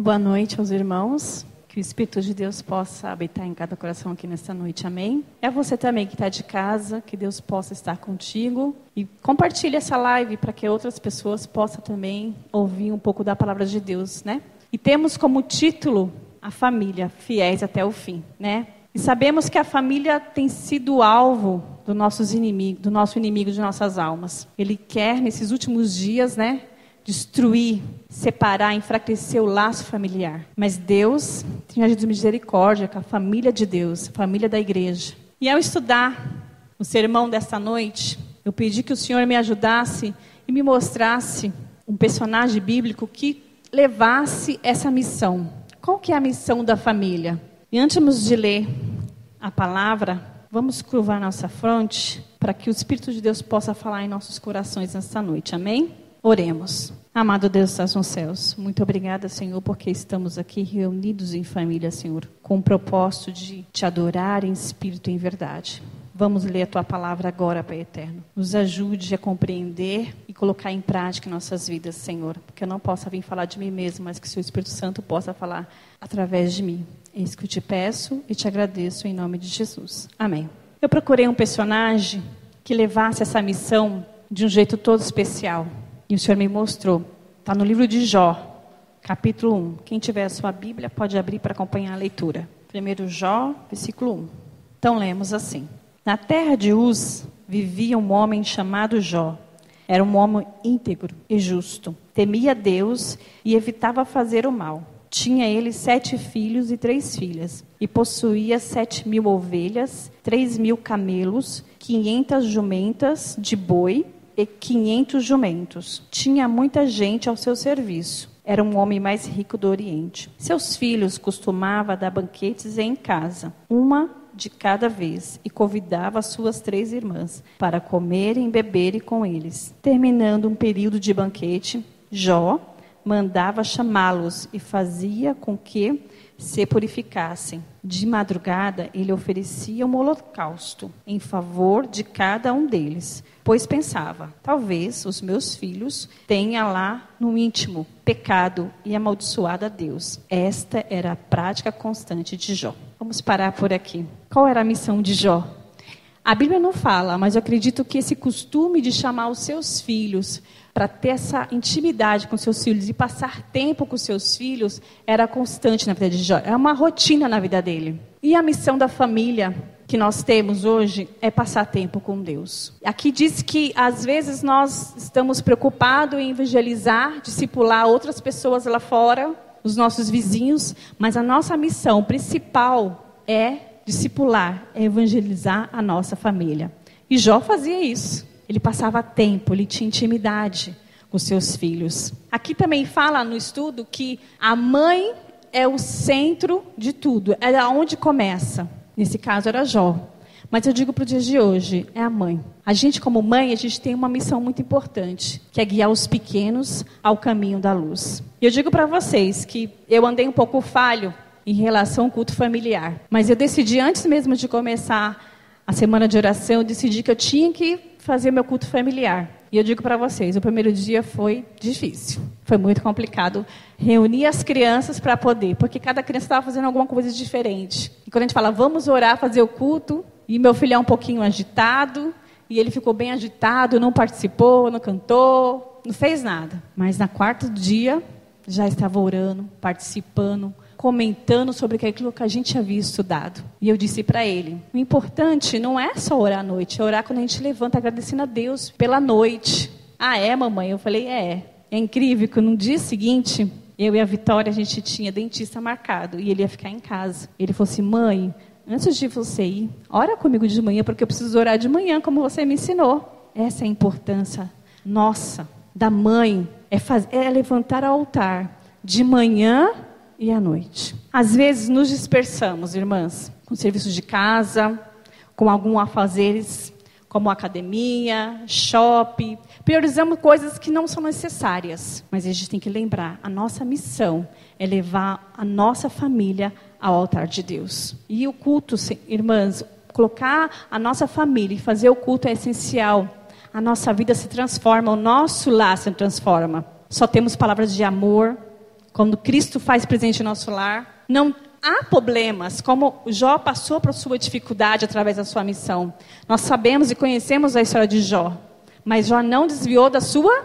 Boa noite aos irmãos. Que o Espírito de Deus possa habitar em cada coração aqui nesta noite. Amém? É você também que está de casa, que Deus possa estar contigo. E compartilhe essa live para que outras pessoas possam também ouvir um pouco da palavra de Deus, né? E temos como título a família, fiéis até o fim, né? E sabemos que a família tem sido alvo do, nossos inimigos, do nosso inimigo de nossas almas. Ele quer, nesses últimos dias, né, destruir, separar, enfraquecer o laço familiar. Mas Deus tem agido de misericórdia com a família de Deus, a família da igreja. E ao estudar o sermão desta noite, eu pedi que o Senhor me ajudasse e me mostrasse um personagem bíblico que levasse essa missão. Qual que é a missão da família? E antes de ler a palavra, vamos curvar nossa fronte para que o Espírito de Deus possa falar em nossos corações nesta noite. Amém? Oremos. Amado Deus estás nos céus, muito obrigada, Senhor, porque estamos aqui reunidos em família, Senhor, com o propósito de te adorar em espírito e em verdade. Vamos ler a tua palavra agora, Pai eterno. Nos ajude a compreender e colocar em prática nossas vidas, Senhor, porque eu não posso vir falar de mim mesmo, mas que o seu Espírito Santo possa falar através de mim. É isso que eu te peço e te agradeço em nome de Jesus. Amém. Eu procurei um personagem que levasse essa missão de um jeito todo especial. E o Senhor me mostrou. Está no livro de Jó, capítulo 1. Quem tiver a sua Bíblia pode abrir para acompanhar a leitura. Primeiro Jó, versículo 1. Então lemos assim: Na terra de Uz vivia um homem chamado Jó. Era um homem íntegro e justo. Temia Deus e evitava fazer o mal. Tinha ele sete filhos e três filhas, e possuía sete mil ovelhas, três mil camelos, quinhentas jumentas de boi e 500 jumentos. Tinha muita gente ao seu serviço. Era um homem mais rico do Oriente. Seus filhos costumava dar banquetes em casa, uma de cada vez, e convidava suas três irmãs para comerem e beberem com eles. Terminando um período de banquete, Jó mandava chamá-los e fazia com que se purificassem. De madrugada, ele oferecia um holocausto em favor de cada um deles, pois pensava: talvez os meus filhos tenham lá no íntimo pecado e amaldiçoado a Deus. Esta era a prática constante de Jó. Vamos parar por aqui. Qual era a missão de Jó? A Bíblia não fala, mas eu acredito que esse costume de chamar os seus filhos para ter essa intimidade com seus filhos e passar tempo com seus filhos era constante na vida de Jó. É uma rotina na vida dele. E a missão da família que nós temos hoje é passar tempo com Deus. Aqui diz que às vezes nós estamos preocupados em evangelizar, discipular outras pessoas lá fora, os nossos vizinhos, mas a nossa missão principal é discipular, é evangelizar a nossa família. E Jó fazia isso. Ele passava tempo, ele tinha intimidade com seus filhos. Aqui também fala no estudo que a mãe é o centro de tudo, é onde começa. Nesse caso era Jó. Mas eu digo para o dia de hoje, é a mãe. A gente, como mãe, a gente tem uma missão muito importante, que é guiar os pequenos ao caminho da luz. E eu digo para vocês que eu andei um pouco falho em relação ao culto familiar. Mas eu decidi, antes mesmo de começar a semana de oração, eu decidi que eu tinha que fazer meu culto familiar. E eu digo para vocês, o primeiro dia foi difícil. Foi muito complicado reunir as crianças para poder, porque cada criança estava fazendo alguma coisa diferente. E quando a gente fala, vamos orar, fazer o culto, e meu filho é um pouquinho agitado, e ele ficou bem agitado, não participou, não cantou, não fez nada. Mas na quarto dia, já estava orando, participando, comentando sobre aquilo que a gente havia estudado. E eu disse para ele: o importante não é só orar à noite, é orar quando a gente levanta agradecendo a Deus pela noite. Ah, é, mamãe? Eu falei: é. É incrível que no dia seguinte, eu e a Vitória, a gente tinha dentista marcado e ele ia ficar em casa. Ele falou assim: mãe, antes de você ir, ora comigo de manhã, porque eu preciso orar de manhã, como você me ensinou. Essa é a importância nossa, da mãe, é, é levantar ao altar de manhã e à noite. Às vezes nos dispersamos, irmãs, com serviços de casa, com algum afazeres, como academia, shopping. Priorizamos coisas que não são necessárias. Mas a gente tem que lembrar: a nossa missão é levar a nossa família ao altar de Deus. E o culto, irmãs, colocar a nossa família e fazer o culto é essencial. A nossa vida se transforma, o nosso lar se transforma. Só temos palavras de amor, quando Cristo faz presente em nosso lar. Não há problemas, como Jó passou por sua dificuldade através da sua missão. Nós sabemos e conhecemos a história de Jó, mas Jó não desviou da sua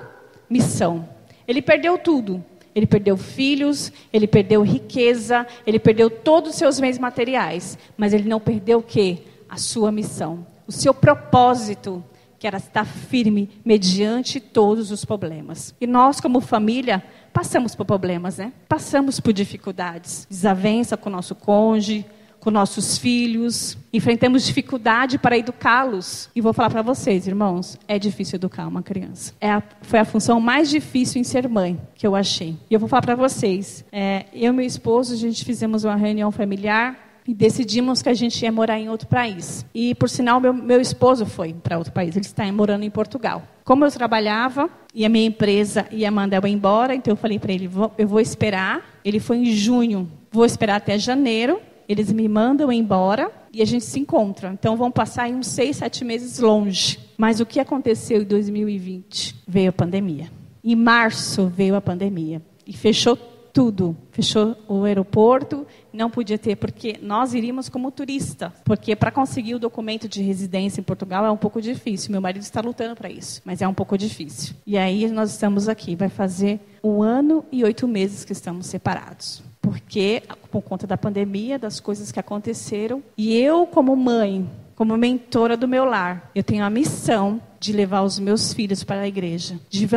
missão. Ele perdeu tudo. Ele perdeu filhos, ele perdeu riqueza, ele perdeu todos os seus bens materiais, mas ele não perdeu o quê? A sua missão, o seu propósito, que era estar firme mediante todos os problemas. E nós, como família, passamos por problemas, né? Passamos por dificuldades, desavença com o nosso cônjuge, com nossos filhos, enfrentamos dificuldade para educá-los. E vou falar para vocês, irmãos, é difícil educar uma criança. É a, foi a função mais difícil em ser mãe que eu achei. E eu vou falar para vocês, é, eu e meu esposo, a gente fizemos uma reunião familiar e decidimos que a gente ia morar em outro país. E, por sinal, meu, meu esposo foi para outro país, ele está morando em Portugal. Como eu trabalhava e a minha empresa ia mandar eu embora, então eu falei para ele: eu vou esperar. Ele foi em junho, vou esperar até janeiro. Eles me mandam embora e a gente se encontra. Então vão passar uns seis, sete meses longe. Mas o que aconteceu em 2020? Veio a pandemia. Em março veio a pandemia e fechou tudo. Fechou o aeroporto, não podia ter, porque nós iríamos como turista. Porque para conseguir o documento de residência em Portugal é um pouco difícil. Meu marido está lutando para isso, mas é um pouco difícil. E aí nós estamos aqui. Vai fazer um ano e oito meses que estamos separados. Porque, por conta da pandemia, das coisas que aconteceram. E eu, como mãe, como mentora do meu lar, eu tenho a missão de levar os meus filhos para a igreja, de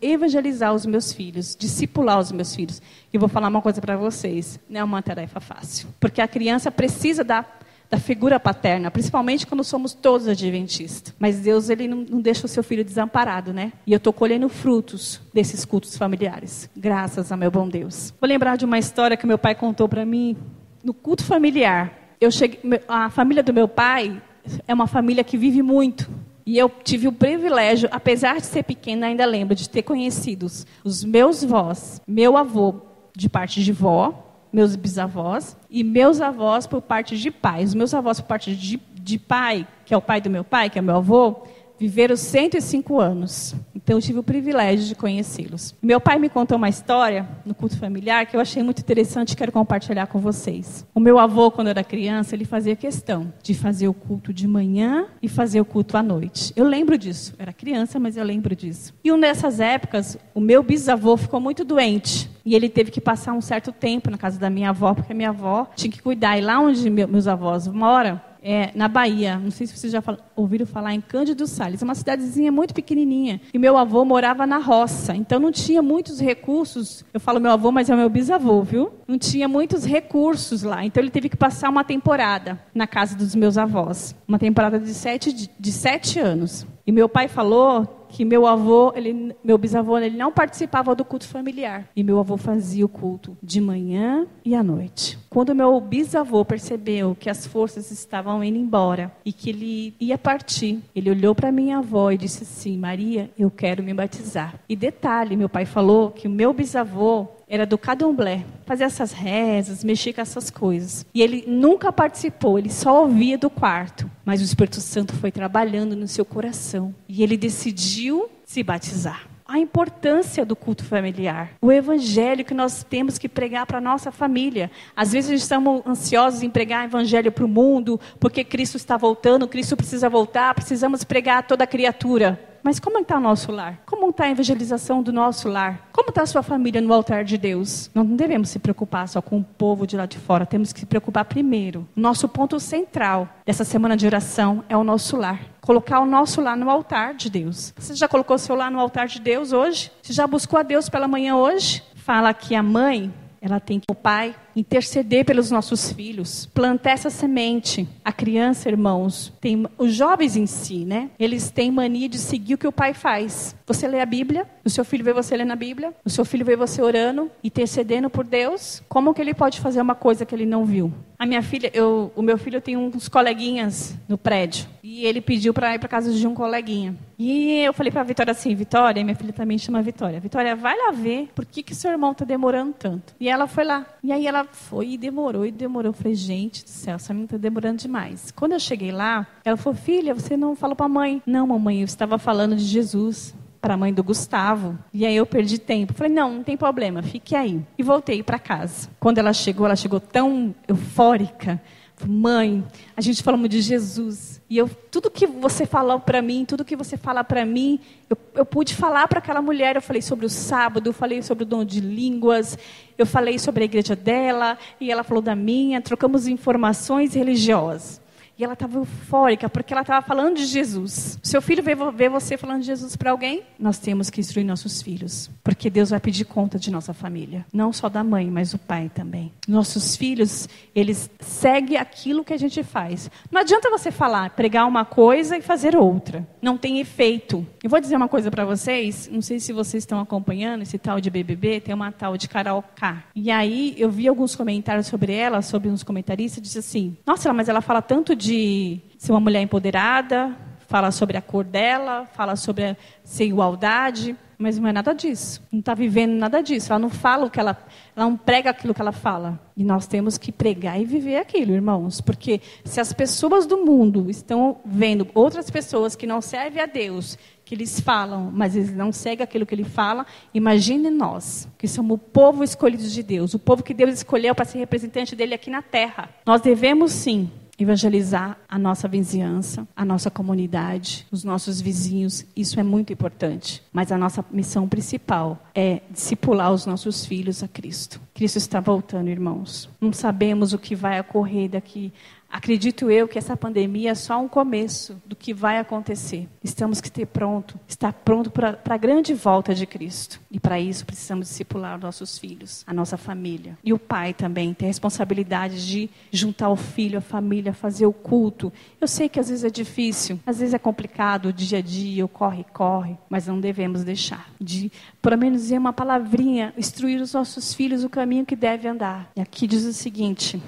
evangelizar os meus filhos, discipular os meus filhos. E vou falar uma coisa para vocês: não é uma tarefa fácil, porque a criança precisa da, da figura paterna, principalmente quando somos todos adventistas. Mas Deus ele não, não deixa o seu filho desamparado, né? E eu estou colhendo frutos desses cultos familiares, graças a meu bom Deus. Vou lembrar de uma história que meu pai contou para mim no culto familiar eu cheguei, a família do meu pai é uma família que vive muito. E eu tive o privilégio, apesar de ser pequena, ainda lembro de ter conhecido os meus vós, meu avô de parte de vó, meus bisavós, e meus avós por parte de pai. Os meus avós por parte de, de pai, que é o pai do meu pai, que é meu avô, viveram 105 anos. Então eu tive o privilégio de conhecê-los. Meu pai me contou uma história no culto familiar que eu achei muito interessante e quero compartilhar com vocês. O meu avô, quando era criança, ele fazia questão de fazer o culto de manhã e fazer o culto à noite. Eu lembro disso. Eu era criança, mas eu lembro disso. E uma dessas épocas, o meu bisavô ficou muito doente. E ele teve que passar um certo tempo na casa da minha avó, porque a minha avó tinha que cuidar. E lá onde meus avós moram, é, na Bahia. Não sei se vocês já ouviram falar em Cândido Salles. É uma cidadezinha muito pequenininha. E meu avô morava na roça. Então não tinha muitos recursos. Eu falo meu avô, mas é o meu bisavô, viu? Não tinha muitos recursos lá. Então ele teve que passar uma temporada na casa dos meus avós. Uma temporada de sete, de sete anos. E meu pai falou que meu avô, ele, meu bisavô, ele não participava do culto familiar. E meu avô fazia o culto de manhã e à noite. Quando meu bisavô percebeu que as forças estavam indo embora e que ele ia partir, ele olhou para minha avó e disse assim: Maria, eu quero me batizar. E detalhe, meu pai falou que o meu bisavô era do candomblé, fazia essas rezas, mexia com essas coisas. E ele nunca participou, ele só ouvia do quarto. Mas o Espírito Santo foi trabalhando no seu coração e ele decidiu se batizar a importância do culto familiar, o evangelho que nós temos que pregar para a nossa família. Às vezes estamos ansiosos em pregar evangelho para o mundo, porque Cristo está voltando, Cristo precisa voltar, precisamos pregar a toda criatura. Mas como está o nosso lar? Como está a evangelização do nosso lar? Como está a sua família no altar de Deus? Não devemos se preocupar só com o povo de lá de fora, temos que se preocupar primeiro. Nosso ponto central dessa semana de oração é o nosso lar. Colocar o nosso lar no altar de Deus. Você já colocou seu lar no altar de Deus hoje? Você já buscou a Deus pela manhã hoje? Fala que a mãe, ela tem que o pai interceder pelos nossos filhos, plantar essa semente. A criança, irmãos, tem os jovens em si, né? Eles têm mania de seguir o que o pai faz. Você lê a Bíblia, o seu filho vê você lendo a Bíblia, o seu filho vê você orando, intercedendo por Deus. Como que ele pode fazer uma coisa que ele não viu? A minha filha, eu, o meu filho tem uns coleguinhas no prédio e ele pediu para ir para casa de um coleguinha. E eu falei para a Vitória assim, Vitória, minha filha também chama Vitória. Vitória, vai lá ver por que que seu irmão está demorando tanto. E ela foi lá. E aí ela foi e demorou e demorou. Eu falei, gente do céu, essa menina está demorando demais. Quando eu cheguei lá, ela falou, filha, você não falou para a mãe? Não, mamãe, eu estava falando de Jesus. para a mãe do Gustavo. E aí eu perdi tempo. Falei, não, não tem problema, fique aí. E voltei para casa. Quando ela chegou, ela chegou tão eufórica. Mãe, a gente falamos de Jesus. E eu, tudo que você falou para mim, tudo que você fala para mim, eu, eu pude falar para aquela mulher. Eu falei sobre o sábado, eu falei sobre o dom de línguas, eu falei sobre a igreja dela, e ela falou da minha. Trocamos informações religiosas. E ela estava eufórica, porque ela estava falando de Jesus. Seu filho vê, vê você falando de Jesus para alguém? Nós temos que instruir nossos filhos. Porque Deus vai pedir conta de nossa família. Não só da mãe, mas do pai também. Nossos filhos, eles seguem aquilo que a gente faz. Não adianta você falar, pregar uma coisa e fazer outra. Não tem efeito. Eu vou dizer uma coisa para vocês. Não sei se vocês estão acompanhando esse tal de BBB. Tem uma tal de Carol K. E aí eu vi alguns comentários sobre ela, sobre uns comentaristas. Disse assim: Nossa, mas ela fala tanto de de ser uma mulher empoderada, fala sobre a cor dela, fala sobre ser igualdade, mas não é nada disso. Não está vivendo nada disso. Ela não fala o que ela, ela não prega aquilo que ela fala. E nós temos que pregar e viver aquilo, irmãos, porque se as pessoas do mundo estão vendo outras pessoas que não servem a Deus, que eles falam, mas eles não seguem aquilo que ele fala, imagine nós, que somos o povo escolhido de Deus, o povo que Deus escolheu para ser representante dele aqui na terra. Nós devemos sim evangelizar a nossa vizinhança, a nossa comunidade, os nossos vizinhos. Isso é muito importante. Mas a nossa missão principal é discipular os nossos filhos a Cristo. Cristo está voltando, irmãos. Não sabemos o que vai ocorrer daqui Acredito eu que essa pandemia é só um começo do que vai acontecer. Estamos que ter pronto, estar pronto para a grande volta de Cristo. E para isso precisamos discipular os nossos filhos, a nossa família. E o pai também tem a responsabilidade de juntar o filho, a família, fazer o culto. Eu sei que às vezes é difícil, às vezes é complicado o dia a dia, o corre, corre, mas não devemos deixar de, pelo menos, dizer uma palavrinha, instruir os nossos filhos o caminho que deve andar. E aqui diz o seguinte: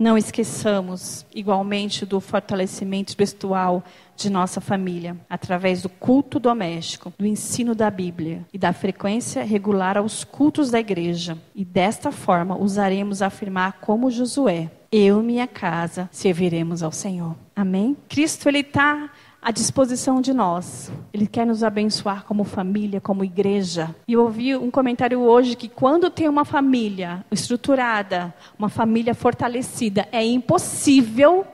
não esqueçamos, igualmente, do fortalecimento espiritual de nossa família, através do culto doméstico, do ensino da Bíblia e da frequência regular aos cultos da igreja. E desta forma usaremos afirmar como Josué: Eu e minha casa serviremos ao Senhor. Amém? Cristo, Ele está à disposição de nós. Ele quer nos abençoar como família, como igreja. E eu ouvi um comentário hoje que quando tem uma família estruturada, uma família fortalecida, é impossível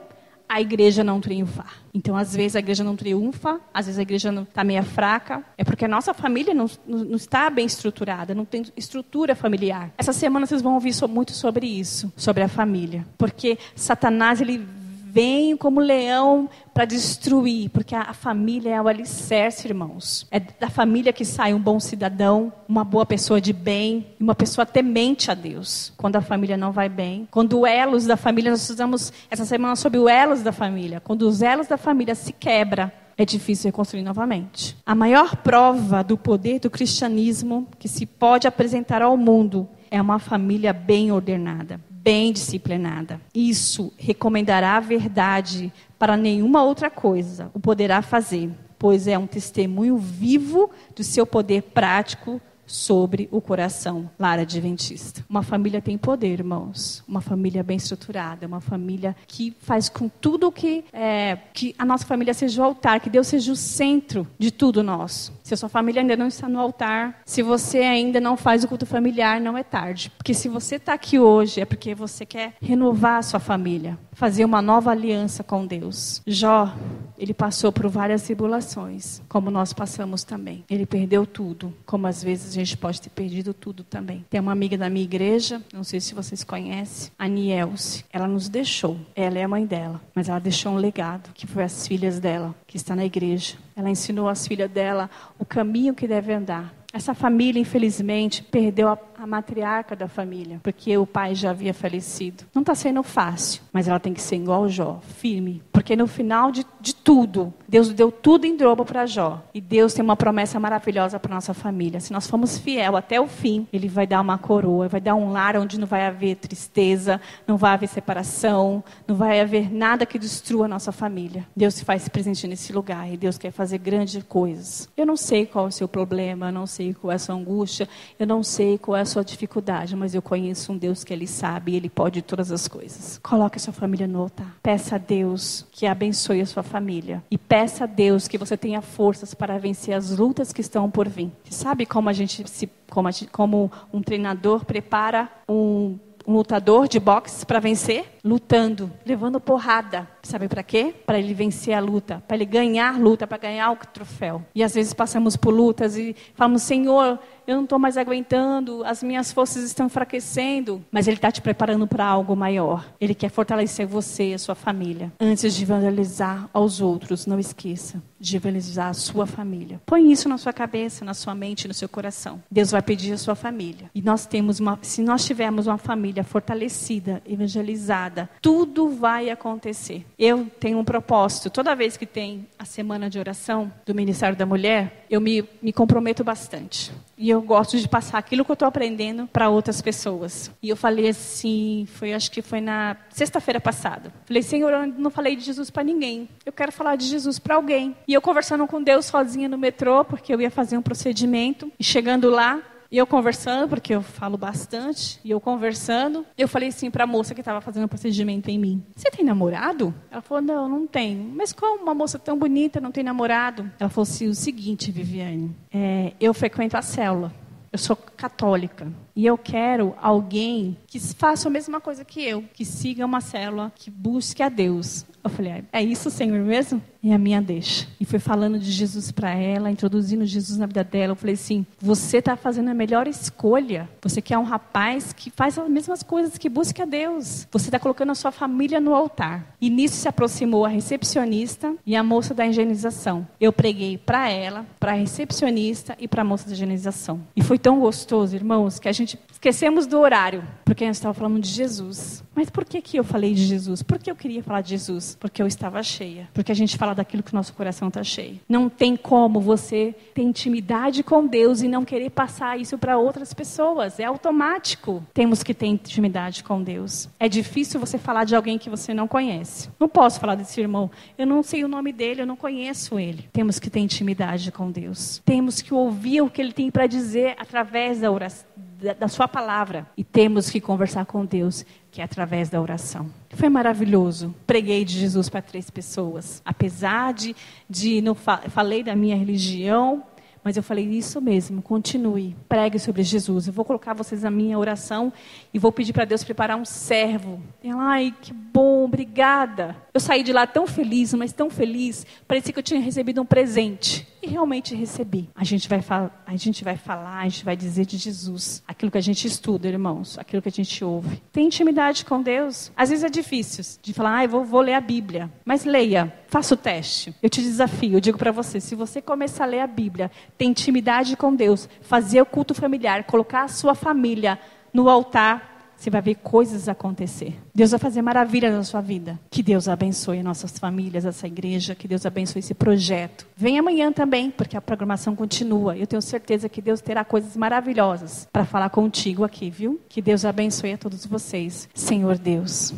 a igreja não triunfar. Então, às vezes a igreja não triunfa, às vezes a igreja está meio fraca. É porque a nossa família não, não, não, está bem estruturada, não tem estrutura familiar. Essa semana vocês vão ouvir muito sobre isso, sobre a família. Porque Satanás, ele vem como leão para destruir, porque a, a, família é o alicerce, irmãos. É da família que sai um bom cidadão, uma boa pessoa de bem, uma pessoa temente a Deus. Quando a família não vai bem, quando os elos da família, nós estudamos essa semana sobre os elos da família. Quando os elos da família se quebra, é difícil reconstruir novamente. A maior prova do poder do cristianismo que se pode apresentar ao mundo é uma família bem ordenada bem disciplinada. Isso recomendará a verdade para nenhuma outra coisa o poderá fazer, pois é um testemunho vivo do seu poder prático sobre o coração lar adventista. Uma família tem poder, irmãos. Uma família bem estruturada, uma família que faz com tudo que é, que a nossa família seja o altar, que Deus seja o centro de tudo nosso. Se a sua família ainda não está no altar, se você ainda não faz o culto familiar, não é tarde. Porque se você está aqui hoje, é porque você quer renovar a sua família, fazer uma nova aliança com Deus. Jó, ele passou por várias tribulações, como nós passamos também. Ele perdeu tudo, como às vezes a gente pode ter perdido tudo também. Tem uma amiga da minha igreja, não sei se vocês conhecem, a Nielce. Ela nos deixou. Ela é a mãe dela, mas ela deixou um legado, que foi as filhas dela, que está na igreja. Ela ensinou às filhas dela o caminho que deve andar. Essa família, infelizmente, perdeu a, a, matriarca da família, porque o pai já havia falecido. Não está sendo fácil, mas ela tem que ser igual Jó, firme. Porque no final de, de tudo, Deus deu tudo em dobro para Jó. E Deus tem uma promessa maravilhosa para nossa família. Se nós formos fiel até o fim, Ele vai dar uma coroa, vai dar um lar onde não vai haver tristeza, não vai haver separação, não vai haver nada que destrua a nossa família. Deus se faz presente nesse lugar e Deus quer fazer grandes coisas. Eu não sei qual é o seu problema, eu não sei qual é a sua angústia, eu não sei qual é a sua dificuldade, mas eu conheço um Deus que Ele sabe e Ele pode todas as coisas. Coloque a sua família no altar. Peça a Deus que abençoe a sua família. E peça a Deus que você tenha forças para vencer as lutas que estão por vir. Você sabe como a gente se como, gente, como um treinador prepara um um lutador de boxe para vencer? Lutando, levando porrada. Sabe para quê? Para ele vencer a luta, para ele ganhar a luta, para ganhar o troféu. E às vezes passamos por lutas e falamos: Senhor, eu não estou mais aguentando, as minhas forças estão enfraquecendo. Mas Ele está te preparando para algo maior. Ele quer fortalecer você e a sua família. Antes de evangelizar aos outros, não esqueça de evangelizar a sua família. Põe isso na sua cabeça, na sua mente, no seu coração. Deus vai pedir a sua família. E nós temos uma, se nós tivermos uma família fortalecida, evangelizada, tudo vai acontecer. Eu tenho um propósito. Toda vez que tem a semana de oração do Ministério da Mulher, eu me, me comprometo bastante. E eu gosto de passar aquilo que eu estou aprendendo para outras pessoas. E eu falei assim, foi acho que foi na sexta-feira passada. Falei, Senhor, eu não falei de Jesus para ninguém. Eu quero falar de Jesus para alguém. E eu conversando com Deus sozinha no metrô, porque eu ia fazer um procedimento. E chegando lá, e eu conversando, porque eu falo bastante, e eu conversando, eu falei assim para a moça que estava fazendo o procedimento em mim: Você tem namorado? Ela falou: Não, não tenho. Mas como uma moça tão bonita não tem namorado? Ela falou assim: O seguinte, Viviane, é, eu frequento a célula. Eu sou católica e eu quero alguém que faça a mesma coisa que eu, que siga uma célula, que busque a Deus. Eu falei, é isso, Senhor, mesmo? E a minha deixa. E fui falando de Jesus para ela, introduzindo Jesus na vida dela. Eu falei assim: você está fazendo a melhor escolha. Você quer um rapaz que faz as mesmas coisas, que busca a Deus. Você está colocando a sua família no altar. E nisso se aproximou a recepcionista e a moça da higienização. Eu preguei para ela, para a recepcionista e para a moça da higienização. E foi tão gostoso, irmãos, que a gente esquecemos do horário, porque a gente estava falando de Jesus. Mas por que, que eu falei de Jesus? Porque eu queria falar de Jesus? Porque eu estava cheia. Porque a gente fala daquilo que o nosso coração está cheio. Não tem como você ter intimidade com Deus e não querer passar isso para outras pessoas. É automático. Temos que ter intimidade com Deus. É difícil você falar de alguém que você não conhece. Não posso falar desse irmão. Eu não sei o nome dele, eu não conheço ele. Temos que ter intimidade com Deus. Temos que ouvir o que ele tem para dizer através da oração da, da sua palavra. E temos que conversar com Deus, que é através da oração. Foi maravilhoso. Preguei de Jesus para três pessoas. Apesar de, de não fa falei da minha religião, mas eu falei isso mesmo, continue, pregue sobre Jesus. Eu vou colocar vocês na minha oração e vou pedir para Deus preparar um servo. Ela, ai, que bom, obrigada. Eu saí de lá tão feliz, mas tão feliz, parecia que eu tinha recebido um presente. E realmente recebi. A gente vai, a gente vai falar, a gente vai dizer de Jesus. Aquilo que a gente estuda, irmãos, aquilo que a gente ouve. Tem intimidade com Deus. Às vezes é difícil de falar, ah, vou, vou ler a Bíblia. Mas leia, faça o teste. Eu te desafio, eu digo para você, se você começar a ler a Bíblia, ter intimidade com Deus, fazer o culto familiar, colocar a sua família no altar, você vai ver coisas acontecer. Deus vai fazer maravilhas na sua vida. Que Deus abençoe nossas famílias, essa igreja, que Deus abençoe esse projeto. Vem amanhã também, porque a programação continua. Eu tenho certeza que Deus terá coisas maravilhosas para falar contigo aqui, viu? Que Deus abençoe a todos vocês. Senhor Deus.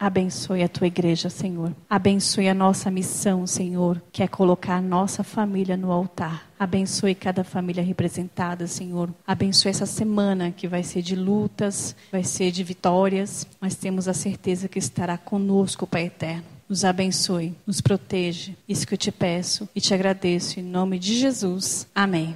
Abençoe a tua igreja, Senhor. Abençoe a nossa missão, Senhor, que é colocar a nossa família no altar. Abençoe cada família representada, Senhor. Abençoe essa semana que vai ser de lutas, vai ser de vitórias, mas temos a certeza que estará conosco, Pai eterno. Nos abençoe, nos proteja. Isso que eu te peço e te agradeço em nome de Jesus. Amém.